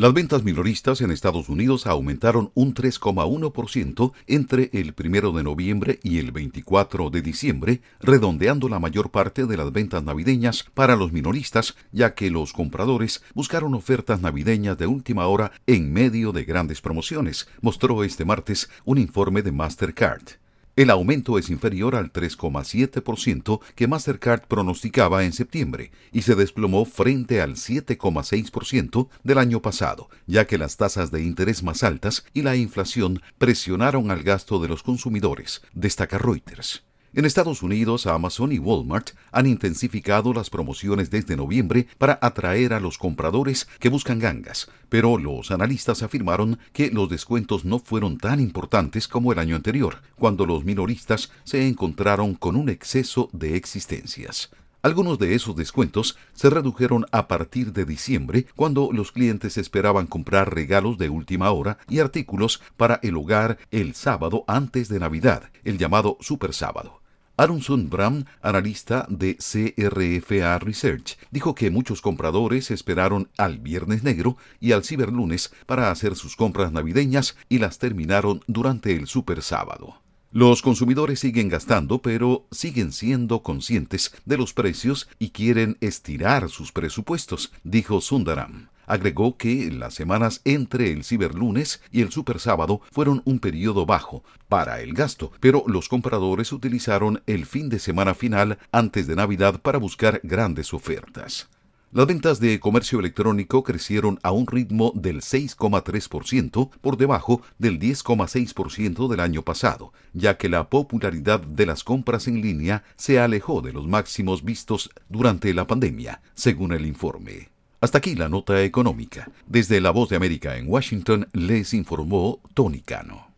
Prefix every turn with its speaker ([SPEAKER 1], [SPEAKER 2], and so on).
[SPEAKER 1] Las ventas minoristas en Estados Unidos aumentaron un 3,1% entre el 1 de noviembre y el 24 de diciembre, redondeando la mayor parte de las ventas navideñas para los minoristas, ya que los compradores buscaron ofertas navideñas de última hora en medio de grandes promociones, mostró este martes un informe de Mastercard. El aumento es inferior al 3,7% que Mastercard pronosticaba en septiembre y se desplomó frente al 7,6% del año pasado, ya que las tasas de interés más altas y la inflación presionaron al gasto de los consumidores, destaca Reuters. En Estados Unidos, Amazon y Walmart han intensificado las promociones desde noviembre para atraer a los compradores que buscan gangas, pero los analistas afirmaron que los descuentos no fueron tan importantes como el año anterior, cuando los minoristas se encontraron con un exceso de existencias. Algunos de esos descuentos se redujeron a partir de diciembre, cuando los clientes esperaban comprar regalos de última hora y artículos para el hogar el sábado antes de Navidad, el llamado Super Sábado. Aronson Bram, analista de CRFA Research, dijo que muchos compradores esperaron al Viernes Negro y al Ciberlunes para hacer sus compras navideñas y las terminaron durante el Super Sábado. Los consumidores siguen gastando, pero siguen siendo conscientes de los precios y quieren estirar sus presupuestos, dijo Sundaram. Agregó que las semanas entre el ciberlunes y el super sábado fueron un periodo bajo para el gasto, pero los compradores utilizaron el fin de semana final antes de Navidad para buscar grandes ofertas. Las ventas de comercio electrónico crecieron a un ritmo del 6,3% por debajo del 10,6% del año pasado, ya que la popularidad de las compras en línea se alejó de los máximos vistos durante la pandemia, según el informe. Hasta aquí la nota económica. Desde La Voz de América en Washington les informó Tony Cano.